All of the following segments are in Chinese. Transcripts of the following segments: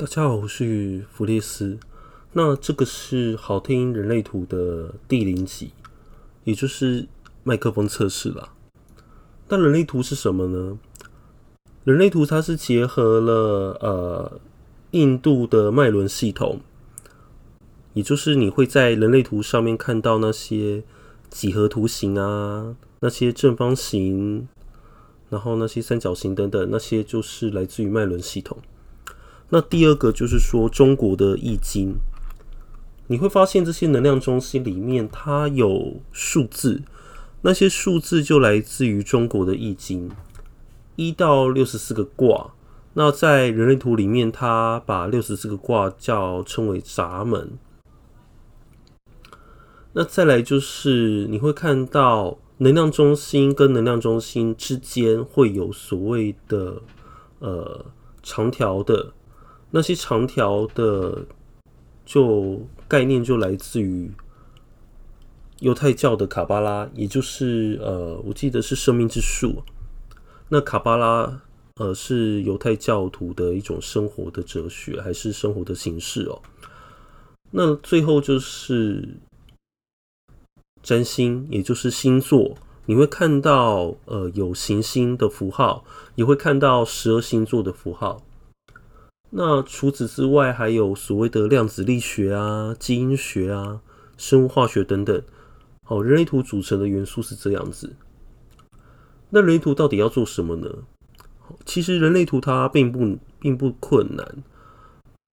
大家好，我是弗列斯。那这个是好听人类图的第零集，也就是麦克风测试啦。那人类图是什么呢？人类图它是结合了呃印度的脉轮系统，也就是你会在人类图上面看到那些几何图形啊，那些正方形，然后那些三角形等等，那些就是来自于脉轮系统。那第二个就是说中国的易经，你会发现这些能量中心里面它有数字，那些数字就来自于中国的易经，一到六十四个卦。那在人类图里面，它把六十四个卦叫称为闸门。那再来就是你会看到能量中心跟能量中心之间会有所谓的呃长条的。那些长条的就概念就来自于犹太教的卡巴拉，也就是呃，我记得是生命之树。那卡巴拉呃是犹太教徒的一种生活的哲学，还是生活的形式哦？那最后就是占星，也就是星座，你会看到呃有行星的符号，也会看到十二星座的符号。那除此之外，还有所谓的量子力学啊、基因学啊、生物化学等等。好，人类图组成的元素是这样子。那人类图到底要做什么呢？其实人类图它并不并不困难，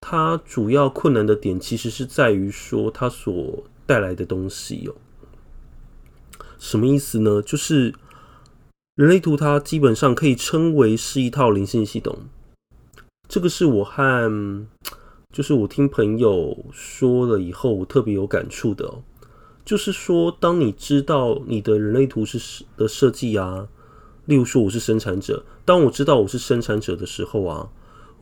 它主要困难的点其实是在于说它所带来的东西哦。什么意思呢？就是人类图它基本上可以称为是一套灵性系统。这个是我和，就是我听朋友说了以后，我特别有感触的哦。就是说，当你知道你的人类图是的设计啊，例如说我是生产者，当我知道我是生产者的时候啊，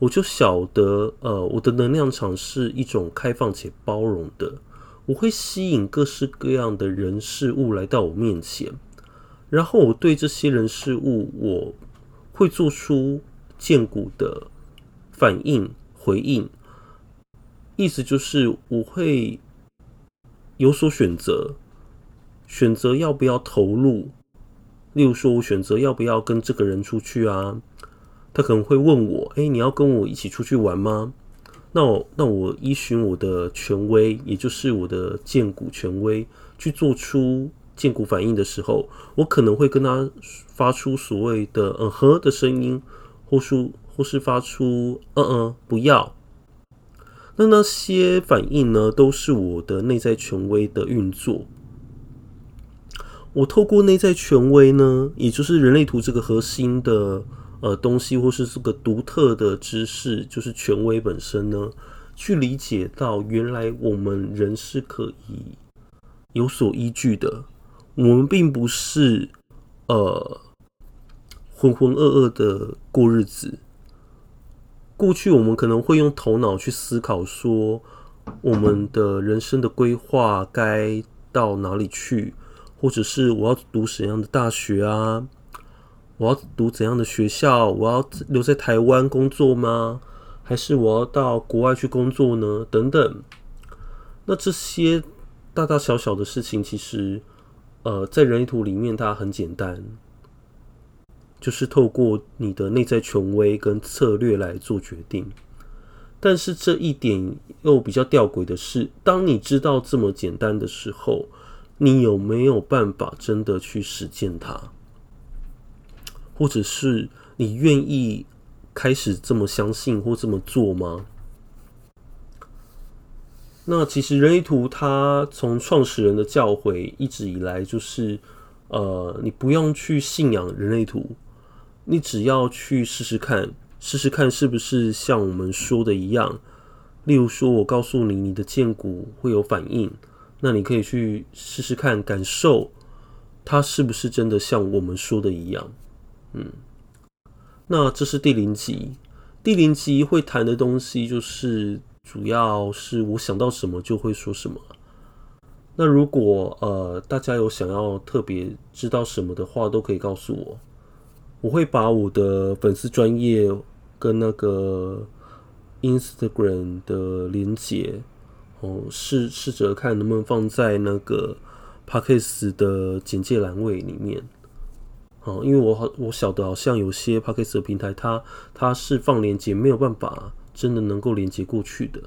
我就晓得，呃，我的能量场是一种开放且包容的，我会吸引各式各样的人事物来到我面前，然后我对这些人事物，我会做出荐骨的。反应、回应，意思就是我会有所选择，选择要不要投入。例如说，我选择要不要跟这个人出去啊？他可能会问我：“哎，你要跟我一起出去玩吗？”那我那我依循我的权威，也就是我的荐骨权威，去做出荐骨反应的时候，我可能会跟他发出所谓的“嗯哼”的声音，或是。或是发出“嗯嗯，不要”，那那些反应呢，都是我的内在权威的运作。我透过内在权威呢，也就是人类图这个核心的呃东西，或是这个独特的知识，就是权威本身呢，去理解到原来我们人是可以有所依据的。我们并不是呃浑浑噩噩的过日子。过去我们可能会用头脑去思考，说我们的人生的规划该到哪里去，或者是我要读什么样的大学啊？我要读怎样的学校？我要留在台湾工作吗？还是我要到国外去工作呢？等等。那这些大大小小的事情，其实呃，在人类图里面它很简单。就是透过你的内在权威跟策略来做决定，但是这一点又比较吊诡的是，当你知道这么简单的时候，你有没有办法真的去实践它？或者是你愿意开始这么相信或这么做吗？那其实人类图它从创始人的教诲一直以来就是，呃，你不用去信仰人类图。你只要去试试看，试试看是不是像我们说的一样。例如说，我告诉你，你的剑骨会有反应，那你可以去试试看，感受它是不是真的像我们说的一样。嗯，那这是第零集，第零集会谈的东西就是，主要是我想到什么就会说什么。那如果呃大家有想要特别知道什么的话，都可以告诉我。我会把我的粉丝专业跟那个 Instagram 的连接哦，试试着看能不能放在那个 Podcast 的简介栏位里面。哦，因为我好我晓得好像有些 Podcast 的平台它，它是放连接没有办法真的能够连接过去的。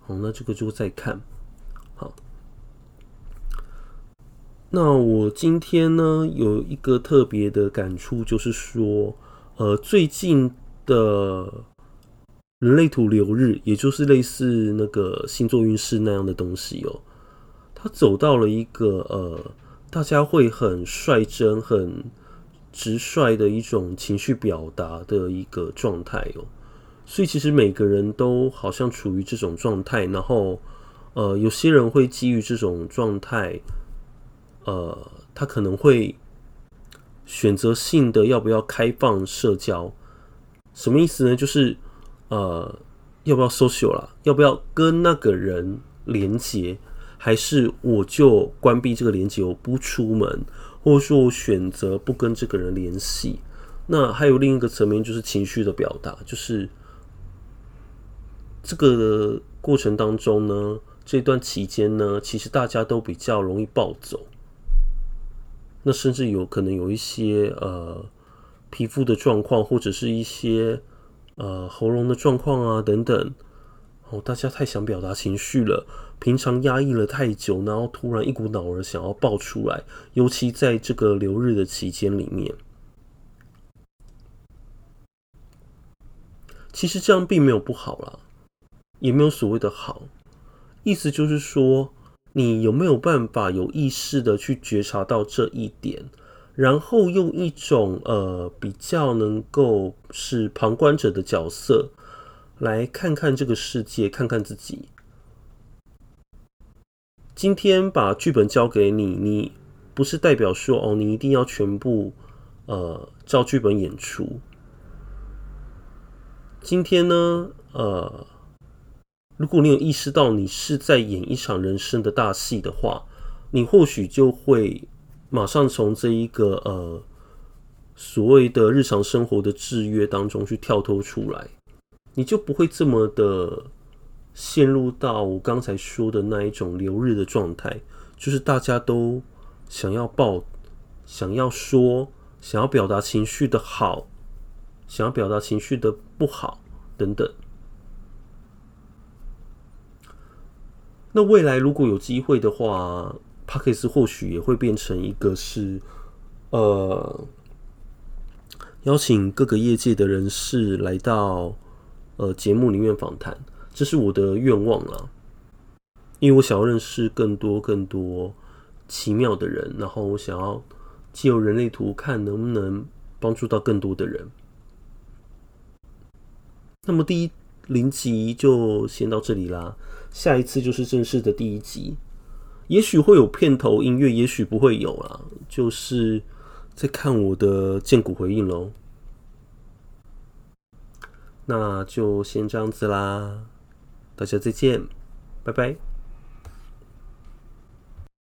好，那这个就再看。好，那我今天呢有一个特别的感触，就是说，呃，最近的人类图流日，也就是类似那个星座运势那样的东西哦，它走到了一个呃。大家会很率真、很直率的一种情绪表达的一个状态哦，所以其实每个人都好像处于这种状态，然后呃，有些人会基于这种状态，呃，他可能会选择性的要不要开放社交，什么意思呢？就是呃，要不要 social 啦，要不要跟那个人连接？还是我就关闭这个连接，我不出门，或者说我选择不跟这个人联系。那还有另一个层面，就是情绪的表达，就是这个过程当中呢，这段期间呢，其实大家都比较容易暴走，那甚至有可能有一些呃皮肤的状况，或者是一些呃喉咙的状况啊等等。哦，大家太想表达情绪了，平常压抑了太久，然后突然一股脑儿想要爆出来，尤其在这个流日的期间里面，其实这样并没有不好啦，也没有所谓的好，意思就是说，你有没有办法有意识的去觉察到这一点，然后用一种呃比较能够是旁观者的角色。来看看这个世界，看看自己。今天把剧本交给你，你不是代表说哦，你一定要全部呃照剧本演出。今天呢，呃，如果你有意识到你是在演一场人生的大戏的话，你或许就会马上从这一个呃所谓的日常生活的制约当中去跳脱出来。你就不会这么的陷入到我刚才说的那一种流日的状态，就是大家都想要报、想要说、想要表达情绪的好，想要表达情绪的不好等等。那未来如果有机会的话，Podcast 或许也会变成一个是呃邀请各个业界的人士来到。呃，节目里面访谈，这是我的愿望啦，因为我想要认识更多更多奇妙的人，然后我想要借由人类图看能不能帮助到更多的人。那么第一零集就先到这里啦，下一次就是正式的第一集，也许会有片头音乐，也许不会有啦，就是在看我的荐骨回应喽。那就先这样子啦，大家再见，拜拜。